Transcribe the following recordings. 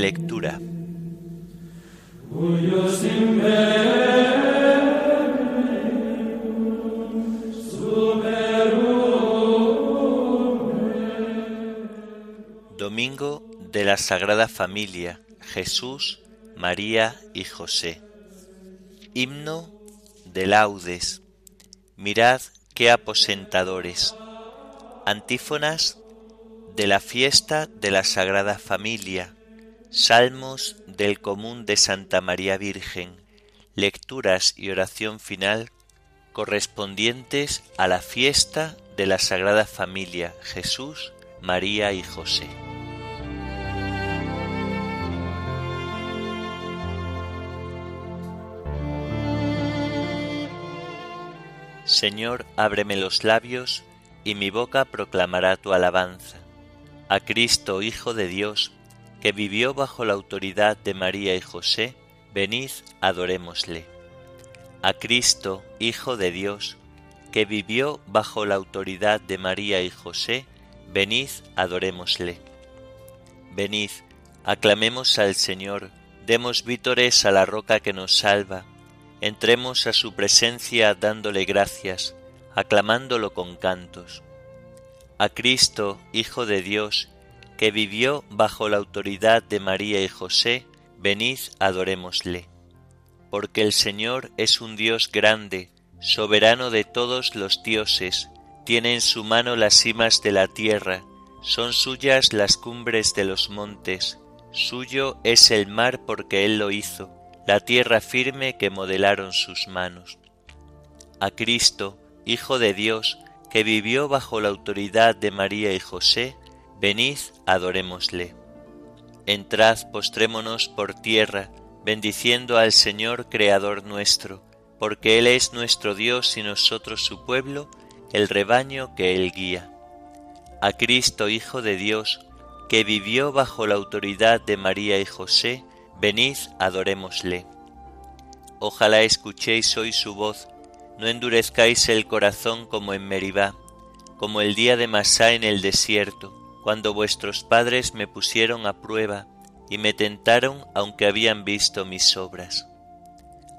Lectura. Domingo de la Sagrada Familia, Jesús, María y José. Himno de laudes. Mirad qué aposentadores. Antífonas de la fiesta de la Sagrada Familia. Salmos del común de Santa María Virgen. Lecturas y oración final correspondientes a la fiesta de la Sagrada Familia Jesús, María y José. Señor, ábreme los labios, y mi boca proclamará tu alabanza. A Cristo, Hijo de Dios, que vivió bajo la autoridad de María y José, venid, adorémosle. A Cristo, Hijo de Dios, que vivió bajo la autoridad de María y José, venid, adorémosle. Venid, aclamemos al Señor, demos vítores a la roca que nos salva, entremos a su presencia dándole gracias, aclamándolo con cantos. A Cristo, Hijo de Dios, que vivió bajo la autoridad de María y José, venid adorémosle. Porque el Señor es un Dios grande, soberano de todos los dioses, tiene en su mano las cimas de la tierra, son suyas las cumbres de los montes, suyo es el mar porque Él lo hizo, la tierra firme que modelaron sus manos. A Cristo, Hijo de Dios, que vivió bajo la autoridad de María y José, venid, adorémosle. Entrad, postrémonos por tierra, bendiciendo al Señor Creador nuestro, porque Él es nuestro Dios y nosotros su pueblo, el rebaño que Él guía. A Cristo, Hijo de Dios, que vivió bajo la autoridad de María y José, venid, adorémosle. Ojalá escuchéis hoy su voz, no endurezcáis el corazón como en Meribá, como el día de Masá en el desierto, cuando vuestros padres me pusieron a prueba y me tentaron aunque habían visto mis obras.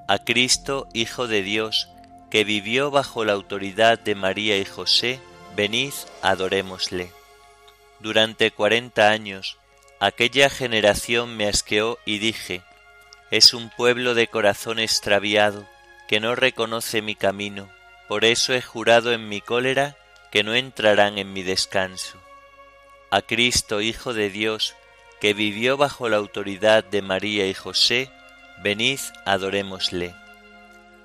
A Cristo, Hijo de Dios, que vivió bajo la autoridad de María y José, venid, adorémosle. Durante cuarenta años, aquella generación me asqueó y dije, es un pueblo de corazón extraviado, que no reconoce mi camino, por eso he jurado en mi cólera que no entrarán en mi descanso. A Cristo, Hijo de Dios, que vivió bajo la autoridad de María y José, venid, adorémosle.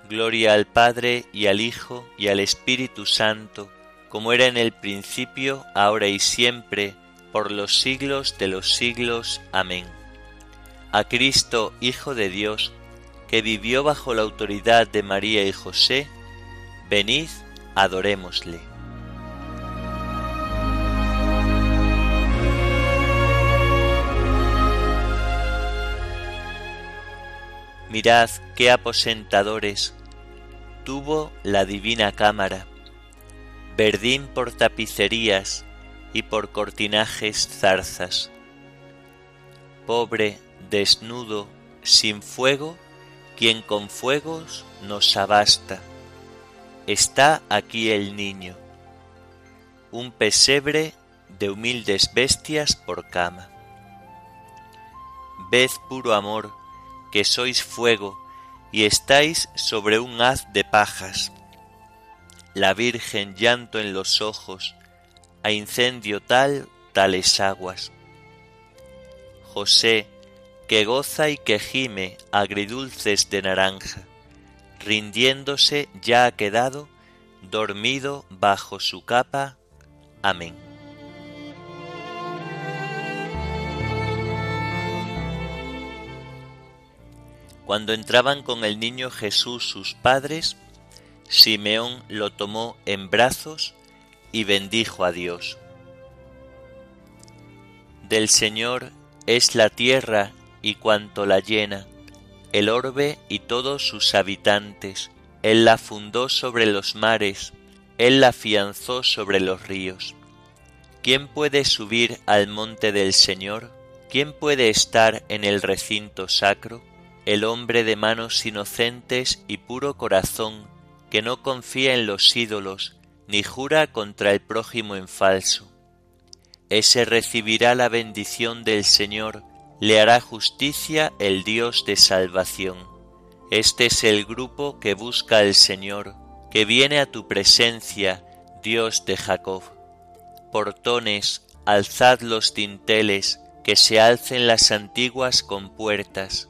Gloria al Padre y al Hijo y al Espíritu Santo, como era en el principio, ahora y siempre, por los siglos de los siglos. Amén. A Cristo, Hijo de Dios, que vivió bajo la autoridad de María y José, venid, adorémosle. Mirad qué aposentadores tuvo la divina cámara, verdín por tapicerías y por cortinajes zarzas. Pobre, desnudo, sin fuego, quien con fuegos nos abasta. Está aquí el niño, un pesebre de humildes bestias por cama. Ved puro amor, que sois fuego, y estáis sobre un haz de pajas. La Virgen llanto en los ojos, a incendio tal, tales aguas. José, que goza y que gime agridulces de naranja, rindiéndose ya ha quedado dormido bajo su capa. Amén. Cuando entraban con el niño Jesús sus padres, Simeón lo tomó en brazos y bendijo a Dios. Del Señor es la tierra y cuanto la llena, el orbe y todos sus habitantes. Él la fundó sobre los mares, Él la afianzó sobre los ríos. ¿Quién puede subir al monte del Señor? ¿quién puede estar en el recinto sacro? El hombre de manos inocentes y puro corazón, que no confía en los ídolos, ni jura contra el prójimo en falso. Ese recibirá la bendición del Señor, le hará justicia el Dios de salvación. Este es el grupo que busca al Señor, que viene a tu presencia, Dios de Jacob. Portones, alzad los dinteles, que se alcen las antiguas compuertas.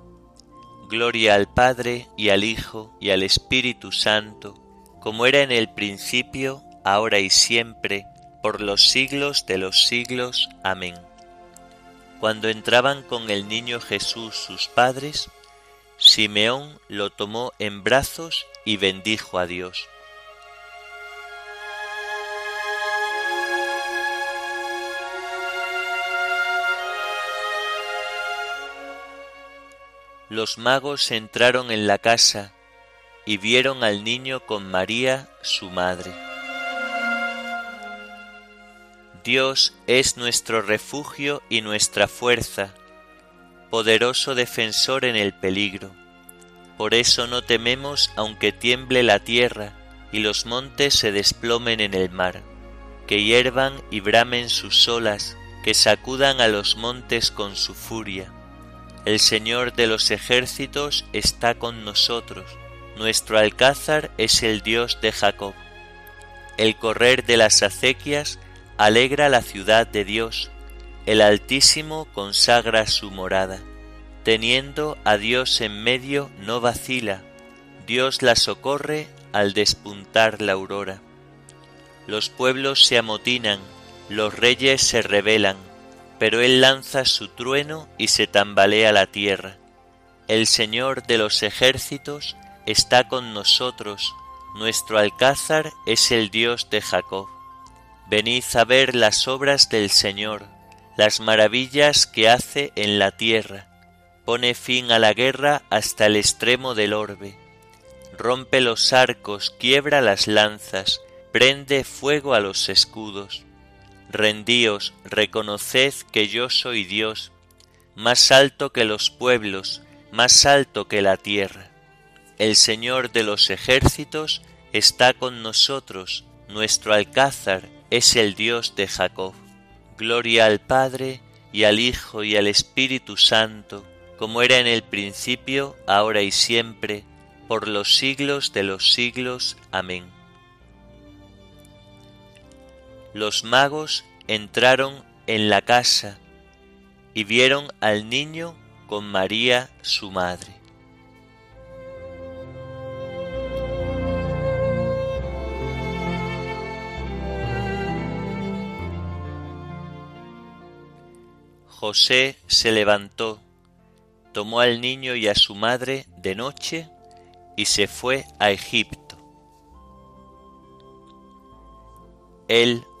Gloria al Padre y al Hijo y al Espíritu Santo, como era en el principio, ahora y siempre, por los siglos de los siglos. Amén. Cuando entraban con el niño Jesús sus padres, Simeón lo tomó en brazos y bendijo a Dios. Los magos entraron en la casa y vieron al niño con María, su madre. Dios es nuestro refugio y nuestra fuerza, poderoso defensor en el peligro. Por eso no tememos aunque tiemble la tierra y los montes se desplomen en el mar, que hiervan y bramen sus olas, que sacudan a los montes con su furia. El Señor de los ejércitos está con nosotros, nuestro alcázar es el Dios de Jacob. El correr de las acequias alegra la ciudad de Dios, el Altísimo consagra su morada. Teniendo a Dios en medio no vacila, Dios la socorre al despuntar la aurora. Los pueblos se amotinan, los reyes se rebelan, pero Él lanza su trueno y se tambalea la tierra. El Señor de los ejércitos está con nosotros, nuestro alcázar es el Dios de Jacob. Venid a ver las obras del Señor, las maravillas que hace en la tierra pone fin a la guerra hasta el extremo del orbe, rompe los arcos, quiebra las lanzas, prende fuego a los escudos. Rendíos, reconoced que yo soy Dios, más alto que los pueblos, más alto que la tierra. El Señor de los ejércitos está con nosotros, nuestro alcázar es el Dios de Jacob. Gloria al Padre, y al Hijo, y al Espíritu Santo, como era en el principio, ahora y siempre, por los siglos de los siglos. Amén. Los magos entraron en la casa y vieron al niño con María su madre. José se levantó tomó al niño y a su madre de noche y se fue a Egipto. Él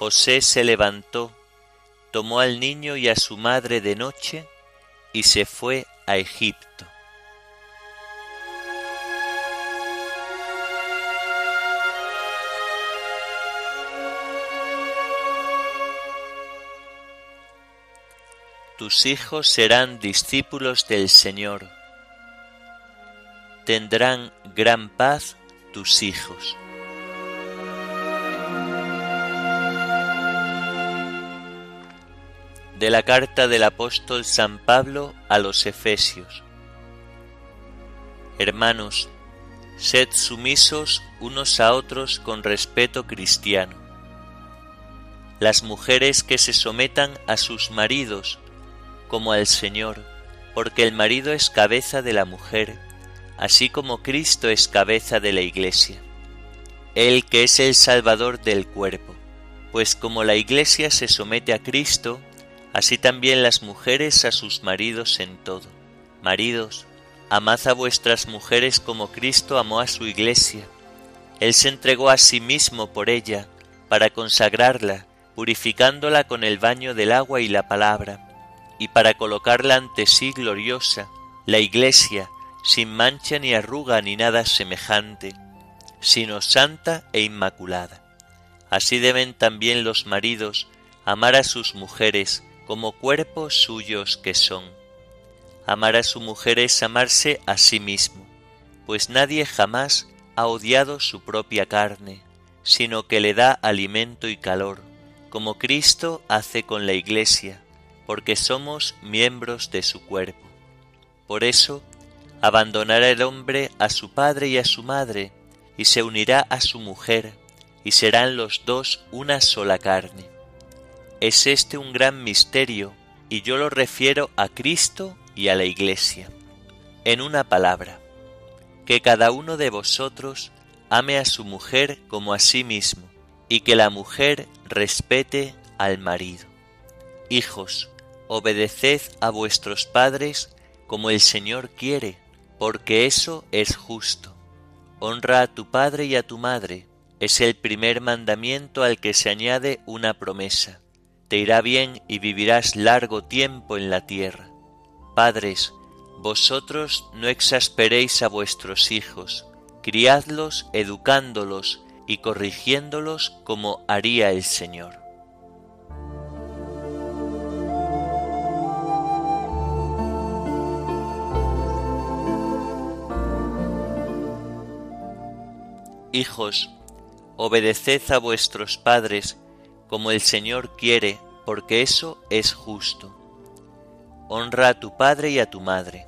José se levantó, tomó al niño y a su madre de noche y se fue a Egipto. Tus hijos serán discípulos del Señor. Tendrán gran paz tus hijos. De la carta del apóstol San Pablo a los Efesios. Hermanos, sed sumisos unos a otros con respeto cristiano. Las mujeres que se sometan a sus maridos como al Señor, porque el marido es cabeza de la mujer, así como Cristo es cabeza de la Iglesia, Él que es el Salvador del cuerpo, pues como la Iglesia se somete a Cristo, así también las mujeres a sus maridos en todo. Maridos, Amad a vuestras mujeres como Cristo amó a su iglesia. Él se entregó a sí mismo por ella, para consagrarla, purificándola con el baño del agua y la palabra, y para colocarla ante sí gloriosa, la iglesia, sin mancha ni arruga ni nada semejante, sino santa e inmaculada. Así deben también los maridos amar a sus mujeres como cuerpos suyos que son Amar a su mujer es amarse a sí mismo, pues nadie jamás ha odiado su propia carne, sino que le da alimento y calor, como Cristo hace con la Iglesia, porque somos miembros de su cuerpo. Por eso, abandonará el hombre a su padre y a su madre, y se unirá a su mujer, y serán los dos una sola carne. Es este un gran misterio, y yo lo refiero a Cristo y a la Iglesia. En una palabra, que cada uno de vosotros ame a su mujer como a sí mismo, y que la mujer respete al marido. Hijos, obedeced a vuestros padres como el Señor quiere, porque eso es justo. Honra a tu padre y a tu madre, es el primer mandamiento al que se añade una promesa. Te irá bien y vivirás largo tiempo en la tierra. Padres, vosotros no exasperéis a vuestros hijos, criadlos educándolos y corrigiéndolos como haría el Señor. Hijos, obedeced a vuestros padres como el Señor quiere, porque eso es justo honra a tu padre y a tu madre.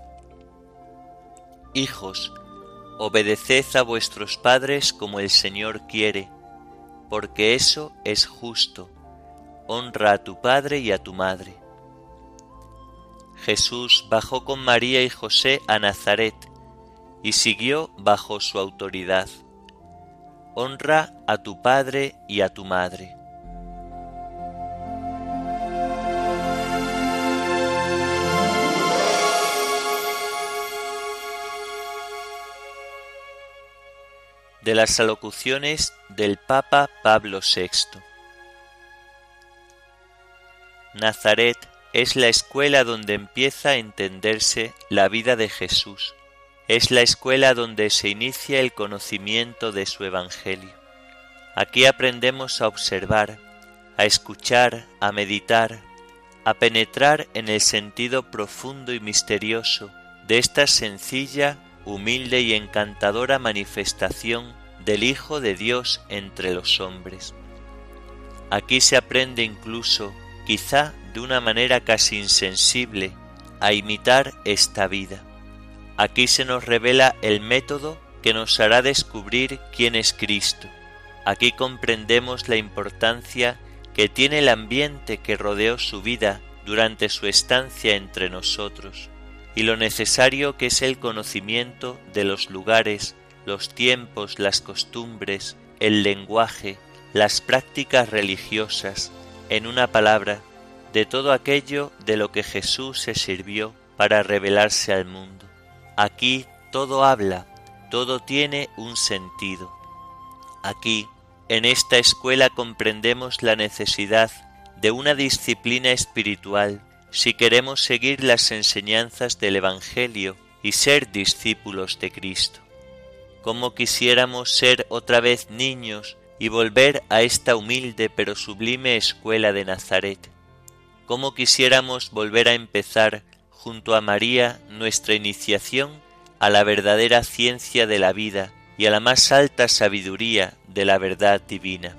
Hijos, obedeced a vuestros padres como el Señor quiere, porque eso es justo. Honra a tu padre y a tu madre. Jesús bajó con María y José a Nazaret y siguió bajo su autoridad. Honra a tu padre y a tu madre. De las alocuciones del Papa Pablo VI. Nazaret es la escuela donde empieza a entenderse la vida de Jesús. Es la escuela donde se inicia el conocimiento de su Evangelio. Aquí aprendemos a observar, a escuchar, a meditar, a penetrar en el sentido profundo y misterioso de esta sencilla humilde y encantadora manifestación del Hijo de Dios entre los hombres. Aquí se aprende incluso, quizá de una manera casi insensible, a imitar esta vida. Aquí se nos revela el método que nos hará descubrir quién es Cristo. Aquí comprendemos la importancia que tiene el ambiente que rodeó su vida durante su estancia entre nosotros y lo necesario que es el conocimiento de los lugares, los tiempos, las costumbres, el lenguaje, las prácticas religiosas, en una palabra, de todo aquello de lo que Jesús se sirvió para revelarse al mundo. Aquí todo habla, todo tiene un sentido. Aquí, en esta escuela comprendemos la necesidad de una disciplina espiritual si queremos seguir las enseñanzas del Evangelio y ser discípulos de Cristo. Como quisiéramos ser otra vez niños y volver a esta humilde pero sublime escuela de Nazaret. cómo quisiéramos volver a empezar junto a María nuestra iniciación a la verdadera ciencia de la vida y a la más alta sabiduría de la verdad divina.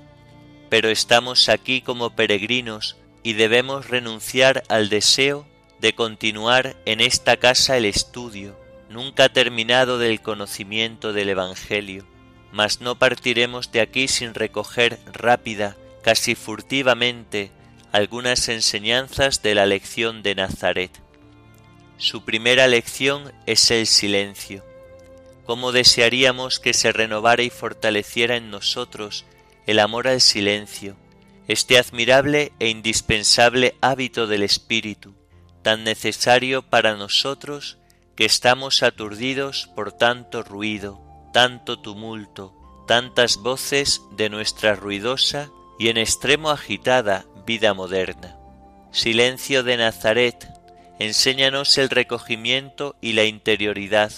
Pero estamos aquí como peregrinos y debemos renunciar al deseo de continuar en esta casa el estudio, nunca terminado del conocimiento del Evangelio, mas no partiremos de aquí sin recoger rápida, casi furtivamente, algunas enseñanzas de la lección de Nazaret. Su primera lección es el silencio. Cómo desearíamos que se renovara y fortaleciera en nosotros el amor al silencio, este admirable e indispensable hábito del espíritu, tan necesario para nosotros que estamos aturdidos por tanto ruido, tanto tumulto, tantas voces de nuestra ruidosa y en extremo agitada vida moderna. Silencio de Nazaret, enséñanos el recogimiento y la interioridad,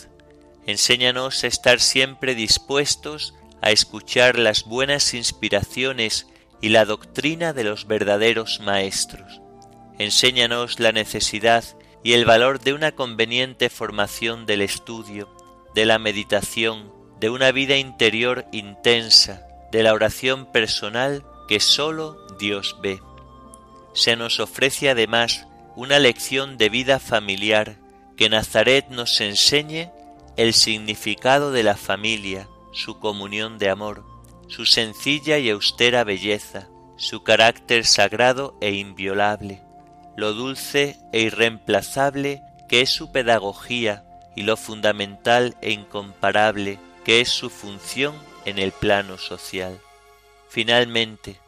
enséñanos a estar siempre dispuestos a escuchar las buenas inspiraciones y la doctrina de los verdaderos maestros. Enséñanos la necesidad y el valor de una conveniente formación del estudio, de la meditación, de una vida interior intensa, de la oración personal que sólo Dios ve. Se nos ofrece además una lección de vida familiar, que Nazaret nos enseñe el significado de la familia, su comunión de amor, su sencilla y austera belleza, su carácter sagrado e inviolable, lo dulce e irreemplazable que es su pedagogía y lo fundamental e incomparable que es su función en el plano social. Finalmente,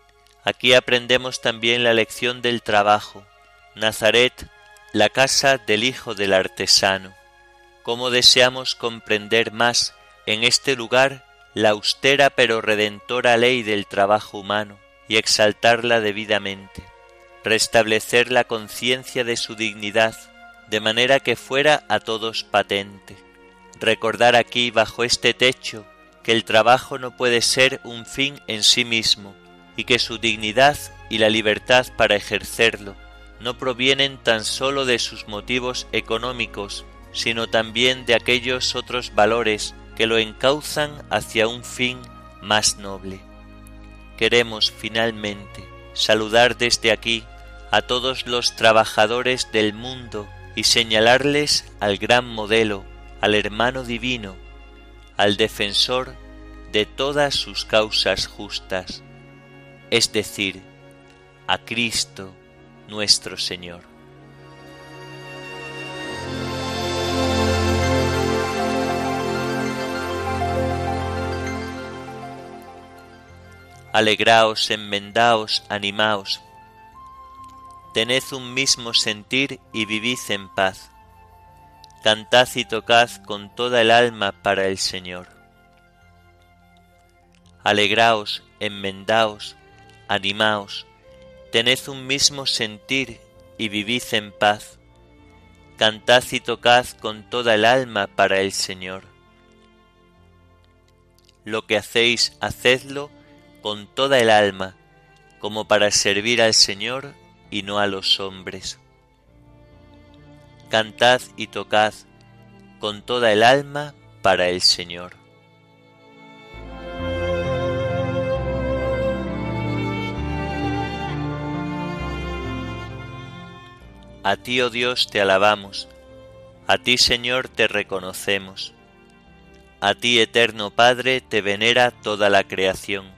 aquí aprendemos también la lección del trabajo. Nazaret, la casa del Hijo del Artesano. Cómo deseamos comprender más en este lugar la austera pero redentora ley del trabajo humano y exaltarla debidamente, restablecer la conciencia de su dignidad de manera que fuera a todos patente, recordar aquí bajo este techo que el trabajo no puede ser un fin en sí mismo y que su dignidad y la libertad para ejercerlo no provienen tan sólo de sus motivos económicos, sino también de aquellos otros valores que lo encauzan hacia un fin más noble. Queremos finalmente saludar desde aquí a todos los trabajadores del mundo y señalarles al gran modelo, al hermano divino, al defensor de todas sus causas justas, es decir, a Cristo nuestro Señor. Alegraos, enmendaos, animaos. Tened un mismo sentir y vivid en paz. Cantad y tocad con toda el alma para el Señor. Alegraos, enmendaos, animaos. Tened un mismo sentir y vivid en paz. Cantad y tocad con toda el alma para el Señor. Lo que hacéis, hacedlo con toda el alma, como para servir al Señor y no a los hombres. Cantad y tocad con toda el alma para el Señor. A ti, oh Dios, te alabamos, a ti, Señor, te reconocemos, a ti, eterno Padre, te venera toda la creación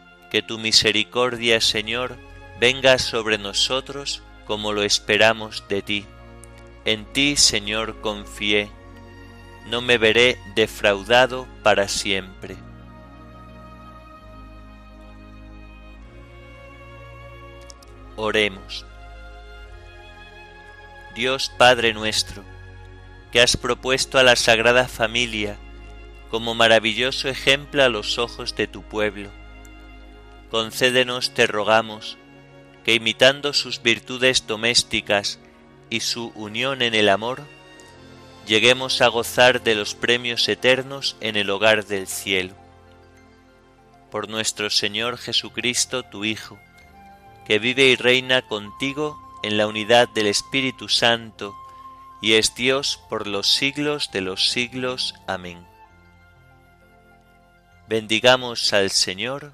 Que tu misericordia, Señor, venga sobre nosotros como lo esperamos de ti. En ti, Señor, confié. No me veré defraudado para siempre. Oremos. Dios Padre nuestro, que has propuesto a la Sagrada Familia como maravilloso ejemplo a los ojos de tu pueblo, concédenos, te rogamos, que imitando sus virtudes domésticas y su unión en el amor, lleguemos a gozar de los premios eternos en el hogar del cielo. Por nuestro Señor Jesucristo, tu Hijo, que vive y reina contigo en la unidad del Espíritu Santo, y es Dios por los siglos de los siglos. Amén. Bendigamos al Señor,